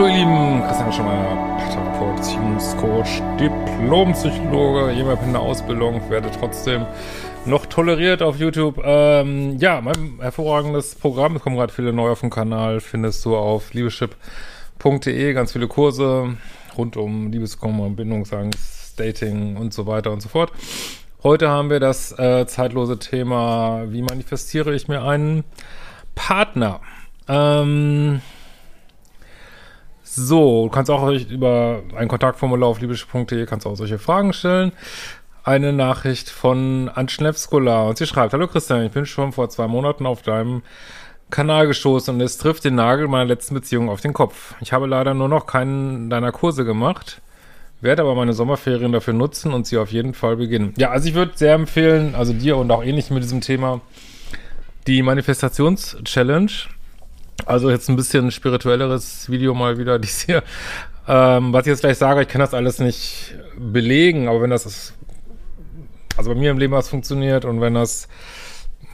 Hallo ihr Lieben, Christian Schemmer, Beziehungscoach, Diplompsychologe, jemand in der Ausbildung, werde trotzdem noch toleriert auf YouTube. Ähm, ja, mein hervorragendes Programm, es kommen gerade viele neu auf dem Kanal, findest du auf liebeschip.de, ganz viele Kurse rund um Liebeskummer, Bindungsangst, Dating und so weiter und so fort. Heute haben wir das äh, zeitlose Thema, wie manifestiere ich mir einen Partner? Ähm... So, du kannst auch über ein Kontaktformular auf liebische.de kannst auch solche Fragen stellen. Eine Nachricht von Anschnevskola und sie schreibt, Hallo Christian, ich bin schon vor zwei Monaten auf deinem Kanal gestoßen und es trifft den Nagel meiner letzten Beziehung auf den Kopf. Ich habe leider nur noch keinen deiner Kurse gemacht, werde aber meine Sommerferien dafür nutzen und sie auf jeden Fall beginnen. Ja, also ich würde sehr empfehlen, also dir und auch ähnlich mit diesem Thema, die Manifestations-Challenge also jetzt ein bisschen spirituelleres Video mal wieder, dies hier. Ähm, was ich jetzt gleich sage, ich kann das alles nicht belegen, aber wenn das ist, also bei mir im Leben was funktioniert und wenn das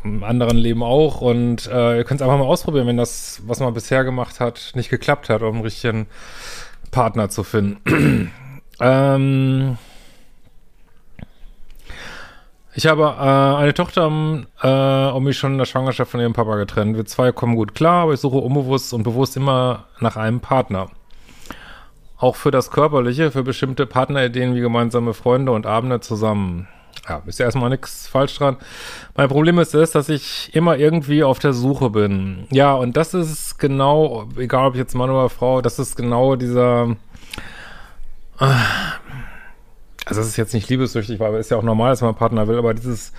im anderen Leben auch und äh, ihr könnt es einfach mal ausprobieren, wenn das, was man bisher gemacht hat, nicht geklappt hat, um einen richtigen Partner zu finden. ähm, ich habe äh, eine Tochter äh, um mich schon in der Schwangerschaft von ihrem Papa getrennt. Wir zwei kommen gut klar, aber ich suche unbewusst und bewusst immer nach einem Partner. Auch für das Körperliche, für bestimmte Partnerideen wie gemeinsame Freunde und Abende zusammen. Ja, ist ja erstmal nichts falsch dran. Mein Problem ist es, dass ich immer irgendwie auf der Suche bin. Ja, und das ist genau, egal ob jetzt Mann oder Frau, das ist genau dieser, äh, also das ist jetzt nicht liebessüchtig, weil es ist ja auch normal, dass man einen Partner will, aber dieses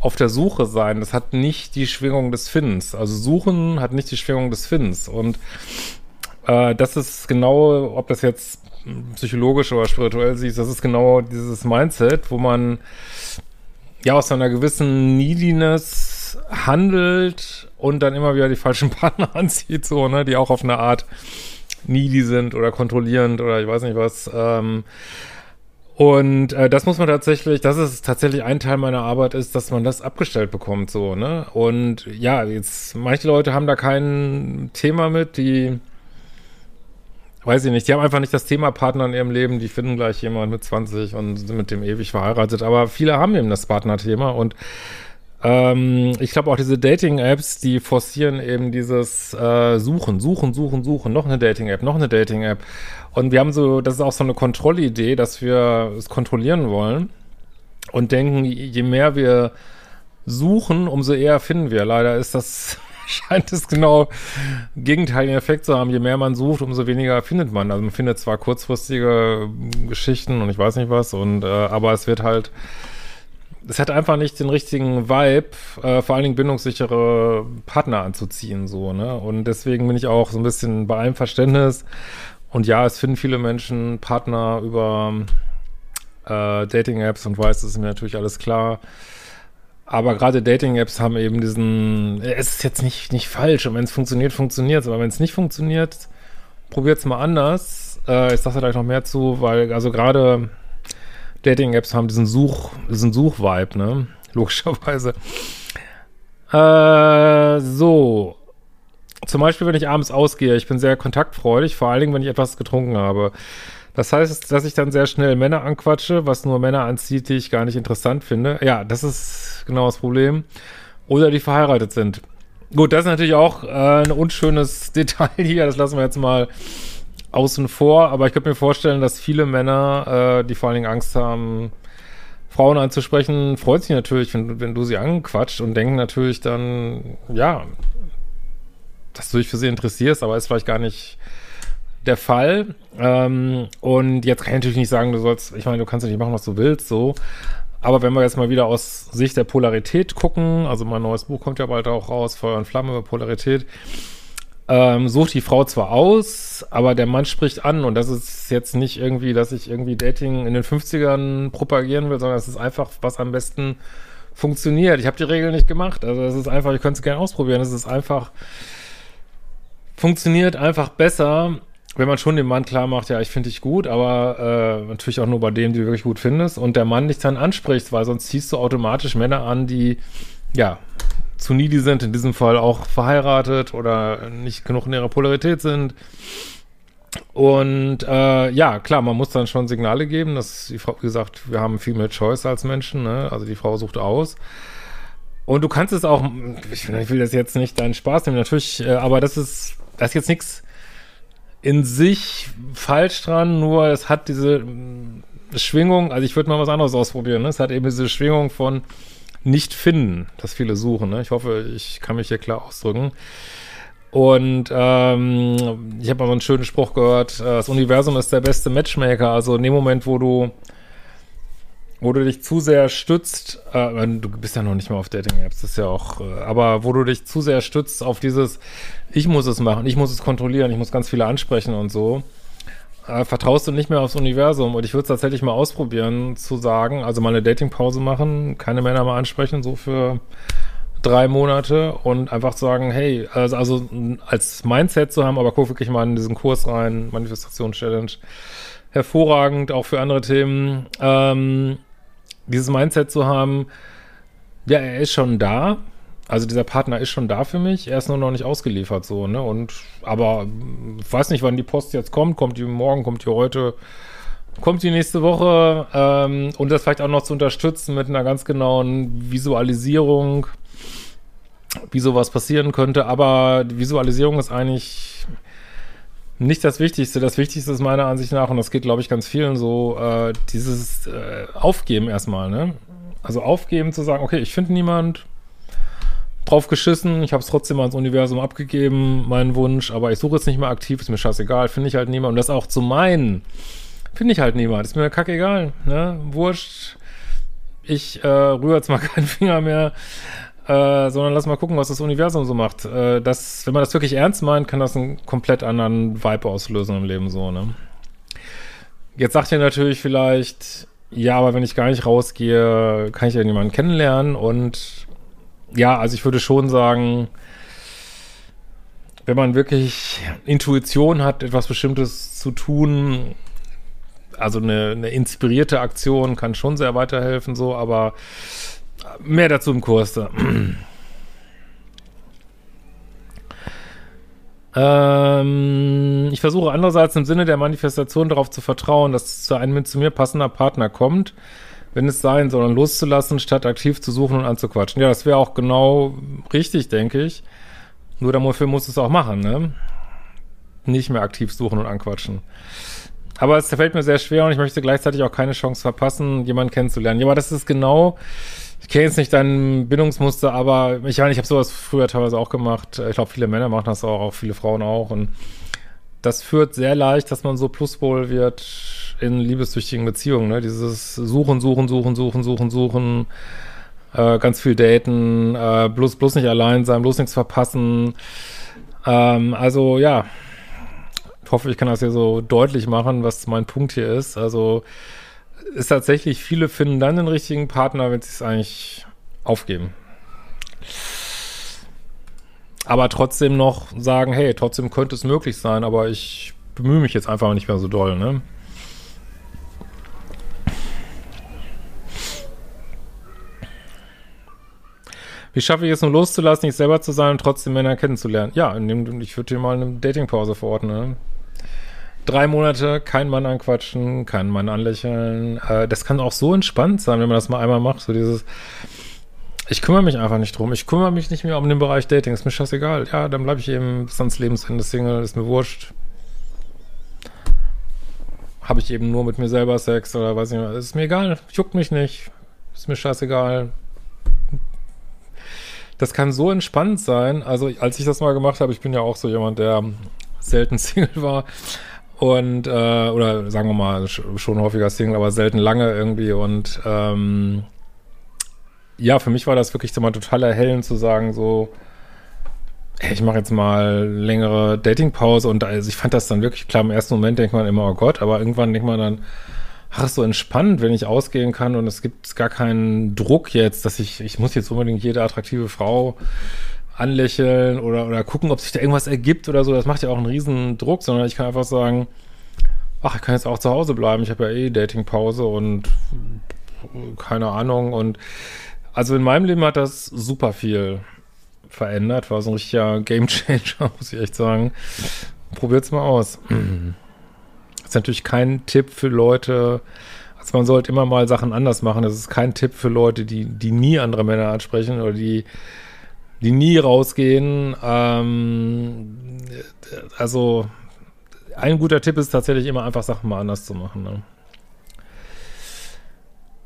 auf der Suche sein, das hat nicht die Schwingung des Finns. Also suchen hat nicht die Schwingung des Finns. Und äh, das ist genau, ob das jetzt psychologisch oder spirituell siehst, das ist genau dieses Mindset, wo man ja aus einer gewissen Neediness handelt und dann immer wieder die falschen Partner anzieht, so, ne, die auch auf eine Art needy sind oder kontrollierend oder ich weiß nicht was. Ähm, und äh, das muss man tatsächlich, das ist tatsächlich ein Teil meiner Arbeit, ist, dass man das abgestellt bekommt, so, ne? Und ja, jetzt, manche Leute haben da kein Thema mit, die, weiß ich nicht, die haben einfach nicht das Thema Partner in ihrem Leben, die finden gleich jemand mit 20 und sind mit dem ewig verheiratet, aber viele haben eben das Partnerthema und ähm, ich glaube auch diese Dating-Apps, die forcieren eben dieses äh, Suchen, Suchen, Suchen, Suchen, noch eine Dating-App, noch eine Dating-App. Und wir haben so, das ist auch so eine Kontrollidee, dass wir es kontrollieren wollen und denken, je mehr wir suchen, umso eher finden wir. Leider ist das, scheint es genau gegenteiligen Effekt zu haben. Je mehr man sucht, umso weniger findet man. Also man findet zwar kurzfristige Geschichten und ich weiß nicht was, und äh, aber es wird halt es hat einfach nicht den richtigen Vibe, äh, vor allen Dingen bindungssichere Partner anzuziehen, so, ne? Und deswegen bin ich auch so ein bisschen bei allem Verständnis. Und ja, es finden viele Menschen Partner über äh, Dating-Apps und weiß, das ist mir natürlich alles klar. Aber gerade Dating-Apps haben eben diesen, es ist jetzt nicht, nicht falsch und wenn es funktioniert, funktioniert es. Aber wenn es nicht funktioniert, probiert es mal anders. Äh, ich sage da gleich noch mehr zu, weil, also gerade Dating-Apps haben diesen Such, diesen Such-Vibe, ne? Logischerweise. Äh, so. Zum Beispiel, wenn ich abends ausgehe, ich bin sehr kontaktfreudig, vor allen Dingen, wenn ich etwas getrunken habe. Das heißt, dass ich dann sehr schnell Männer anquatsche, was nur Männer anzieht, die ich gar nicht interessant finde. Ja, das ist genau das Problem. Oder die verheiratet sind. Gut, das ist natürlich auch äh, ein unschönes Detail hier. Das lassen wir jetzt mal außen vor, aber ich könnte mir vorstellen, dass viele Männer, äh, die vor allen Dingen Angst haben, Frauen anzusprechen, freuen sich natürlich, wenn, wenn du sie anquatscht und denken natürlich dann, ja, dass du dich für sie interessierst, aber ist vielleicht gar nicht der Fall. Ähm, und jetzt kann ich natürlich nicht sagen, du sollst, ich meine, du kannst ja nicht machen, was du willst, so. Aber wenn wir jetzt mal wieder aus Sicht der Polarität gucken, also mein neues Buch kommt ja bald auch raus, Feuer und Flamme über Polarität, ähm, sucht die Frau zwar aus, aber der Mann spricht an und das ist jetzt nicht irgendwie, dass ich irgendwie Dating in den 50ern propagieren will, sondern es ist einfach, was am besten funktioniert. Ich habe die Regel nicht gemacht, also es ist einfach, ich könnte es gerne ausprobieren, es ist einfach, funktioniert einfach besser, wenn man schon dem Mann klar macht, ja, ich finde dich gut, aber äh, natürlich auch nur bei dem, die du wirklich gut findest und der Mann dich dann anspricht, weil sonst ziehst du automatisch Männer an, die, ja, zu needy sind, in diesem Fall auch verheiratet oder nicht genug in ihrer Polarität sind. Und äh, ja, klar, man muss dann schon Signale geben, dass die Frau, wie gesagt, wir haben viel mehr Choice als Menschen, ne? Also die Frau sucht aus. Und du kannst es auch, ich will das jetzt nicht deinen Spaß nehmen, natürlich, äh, aber das ist, das ist jetzt nichts in sich falsch dran, nur es hat diese mm, Schwingung, also ich würde mal was anderes ausprobieren, ne? Es hat eben diese Schwingung von nicht finden, das viele suchen, ne? Ich hoffe, ich kann mich hier klar ausdrücken. Und ähm, ich habe mal so einen schönen Spruch gehört, äh, das Universum ist der beste Matchmaker, also in dem Moment, wo du wo du dich zu sehr stützt, äh, du bist ja noch nicht mal auf Dating-Apps, das ist ja auch, äh, aber wo du dich zu sehr stützt auf dieses, ich muss es machen, ich muss es kontrollieren, ich muss ganz viele ansprechen und so, äh, vertraust du nicht mehr aufs Universum. Und ich würde es tatsächlich mal ausprobieren, zu sagen, also mal eine Datingpause machen, keine Männer mal ansprechen, so für drei Monate und einfach sagen, hey, also, also als Mindset zu haben, aber guck wirklich mal in diesen Kurs rein, Manifestations-Challenge, hervorragend, auch für andere Themen. Ähm, dieses Mindset zu haben, ja, er ist schon da. Also dieser Partner ist schon da für mich, er ist nur noch nicht ausgeliefert so, ne? Und aber ich weiß nicht, wann die Post jetzt kommt, kommt die morgen, kommt die heute, kommt die nächste Woche ähm, und das vielleicht auch noch zu unterstützen mit einer ganz genauen Visualisierung, wie sowas passieren könnte. Aber die Visualisierung ist eigentlich nicht das Wichtigste. Das Wichtigste ist meiner Ansicht nach, und das geht, glaube ich, ganz vielen so, äh, dieses äh, Aufgeben erstmal, ne? Also aufgeben zu sagen, okay, ich finde niemand, drauf geschissen, ich habe es trotzdem ans Universum abgegeben, meinen Wunsch, aber ich suche jetzt nicht mehr aktiv, ist mir scheißegal, finde ich halt niemand. Und das auch zu meinen, finde ich halt niemand, ist mir kackegal, ne? Wurscht. Ich äh, rühre jetzt mal keinen Finger mehr, äh, sondern lass mal gucken, was das Universum so macht. Äh, das, wenn man das wirklich ernst meint, kann das einen komplett anderen Vibe auslösen im Leben so, ne? Jetzt sagt ihr natürlich vielleicht, ja, aber wenn ich gar nicht rausgehe, kann ich ja niemanden kennenlernen und ja, also ich würde schon sagen, wenn man wirklich Intuition hat, etwas Bestimmtes zu tun, also eine, eine inspirierte Aktion kann schon sehr weiterhelfen, so, aber mehr dazu im Kurs da. ähm, ich versuche andererseits im Sinne der Manifestation darauf zu vertrauen, dass zu einem zu mir passender Partner kommt, wenn es sein soll, loszulassen, statt aktiv zu suchen und anzuquatschen. Ja, das wäre auch genau richtig, denke ich. Nur dafür muss es auch machen, ne? Nicht mehr aktiv suchen und anquatschen. Aber es fällt mir sehr schwer und ich möchte gleichzeitig auch keine Chance verpassen, jemanden kennenzulernen. Ja, aber das ist genau, ich kenne jetzt nicht dein Bindungsmuster, aber ich meine, ich habe sowas früher teilweise auch gemacht. Ich glaube, viele Männer machen das auch, auch viele Frauen auch. Und das führt sehr leicht, dass man so Pluspol wird in liebessüchtigen Beziehungen, ne? Dieses Suchen, Suchen, Suchen, Suchen, Suchen, Suchen, äh, ganz viel daten, äh, bloß, bloß nicht allein sein, bloß nichts verpassen. Ähm, also ja, ich hoffe, ich kann das hier so deutlich machen, was mein Punkt hier ist. Also ist tatsächlich, viele finden dann den richtigen Partner, wenn sie es eigentlich aufgeben. Aber trotzdem noch sagen, hey, trotzdem könnte es möglich sein, aber ich bemühe mich jetzt einfach nicht mehr so doll, ne? Wie schaffe ich es nur loszulassen, nicht selber zu sein und trotzdem Männer kennenzulernen? Ja, indem, ich würde dir mal eine Datingpause verordnen. Ne? Drei Monate, kein Mann anquatschen, keinen Mann anlächeln. Äh, das kann auch so entspannt sein, wenn man das mal einmal macht. So dieses, ich kümmere mich einfach nicht drum. Ich kümmere mich nicht mehr um den Bereich Dating. Ist mir scheißegal. Ja, dann bleibe ich eben bis ans Lebensende Single. Ist mir wurscht. Habe ich eben nur mit mir selber Sex oder weiß ich nicht. Ist mir egal. Juckt mich nicht. Ist mir scheißegal das kann so entspannt sein. Also, als ich das mal gemacht habe, ich bin ja auch so jemand, der selten Single war. Und, äh, oder sagen wir mal, schon häufiger Single, aber selten lange irgendwie. Und ähm, ja, für mich war das wirklich mal total erhellend zu sagen, so, hey, ich mache jetzt mal längere Datingpause und also ich fand das dann wirklich klar, im ersten Moment denkt man immer, oh Gott, aber irgendwann denkt man dann, ach, so entspannt, wenn ich ausgehen kann und es gibt gar keinen Druck jetzt, dass ich, ich muss jetzt unbedingt jede attraktive Frau anlächeln oder, oder gucken, ob sich da irgendwas ergibt oder so. Das macht ja auch einen riesen Druck, sondern ich kann einfach sagen, ach, ich kann jetzt auch zu Hause bleiben. Ich habe ja eh Datingpause und keine Ahnung. Und also in meinem Leben hat das super viel verändert. War so ein richtiger Gamechanger, muss ich echt sagen. Probiert's mal aus. Das ist natürlich kein Tipp für Leute, also man sollte immer mal Sachen anders machen. Das ist kein Tipp für Leute, die, die nie andere Männer ansprechen oder die die nie rausgehen. Ähm, also ein guter Tipp ist tatsächlich immer einfach Sachen mal anders zu machen. Ne?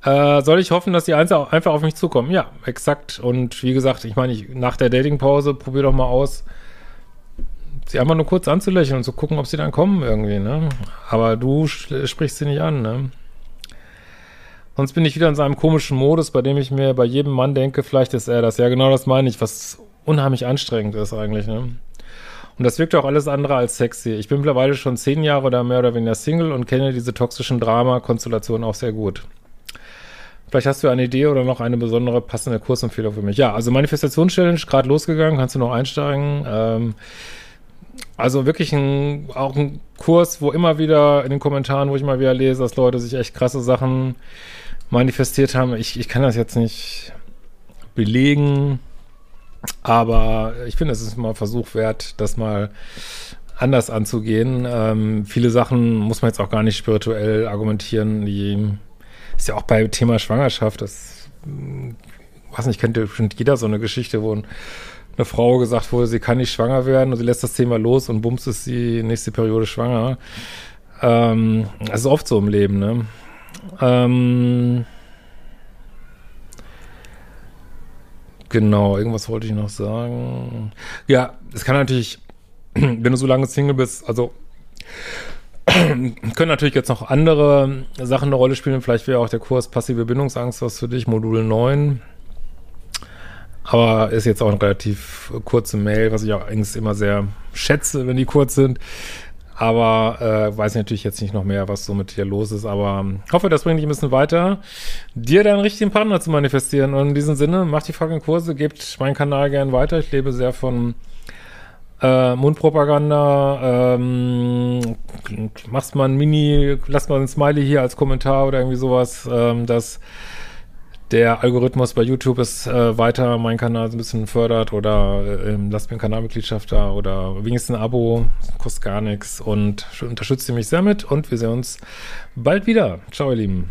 Äh, soll ich hoffen, dass die einfach auf mich zukommen? Ja, exakt. Und wie gesagt, ich meine, ich, nach der Datingpause probier doch mal aus, sie einfach nur kurz anzulächeln und zu gucken, ob sie dann kommen irgendwie. Ne? Aber du sprichst sie nicht an. Ne? Sonst bin ich wieder in so einem komischen Modus, bei dem ich mir bei jedem Mann denke, vielleicht ist er das. Ja, genau das meine ich, was unheimlich anstrengend ist eigentlich, ne? Und das wirkt auch alles andere als sexy. Ich bin mittlerweile schon zehn Jahre oder mehr oder weniger Single und kenne diese toxischen Drama-Konstellationen auch sehr gut. Vielleicht hast du eine Idee oder noch eine besondere passende Kursempfehlung für mich. Ja, also Manifestationschallenge gerade losgegangen, kannst du noch einsteigen. Ähm, also wirklich ein, auch ein Kurs, wo immer wieder in den Kommentaren, wo ich mal wieder lese, dass Leute sich echt krasse Sachen manifestiert haben. Ich, ich kann das jetzt nicht belegen, aber ich finde, es ist mal Versuch wert, das mal anders anzugehen. Ähm, viele Sachen muss man jetzt auch gar nicht spirituell argumentieren. Die ist ja auch bei Thema Schwangerschaft, das weiß nicht, kennt bestimmt jeder so eine Geschichte, wo eine Frau gesagt wurde, sie kann nicht schwanger werden und sie lässt das Thema los und bums ist die nächste Periode schwanger. Ähm, das ist oft so im Leben, ne? Ähm, genau, irgendwas wollte ich noch sagen. Ja, es kann natürlich, wenn du so lange Single bist, also können natürlich jetzt noch andere Sachen eine Rolle spielen. Vielleicht wäre auch der Kurs Passive Bindungsangst was für dich, Modul 9. Aber ist jetzt auch eine relativ kurze Mail, was ich auch eigentlich immer sehr schätze, wenn die kurz sind. Aber äh, weiß natürlich jetzt nicht noch mehr, was so mit dir los ist. Aber ähm, hoffe, das bringt dich ein bisschen weiter, dir deinen richtigen Partner zu manifestieren. Und in diesem Sinne, macht die fucking Kurse, gebt meinen Kanal gern weiter. Ich lebe sehr von äh, Mundpropaganda. Ähm, machst mal ein Mini, lass mal ein Smiley hier als Kommentar oder irgendwie sowas, ähm, dass der Algorithmus bei YouTube ist äh, weiter meinen Kanal so ein bisschen fördert oder äh, lasst mir eine Kanalmitgliedschaft da oder wenigstens ein Abo, kostet gar nichts und unterstützt ihr mich sehr mit und wir sehen uns bald wieder. Ciao, ihr Lieben.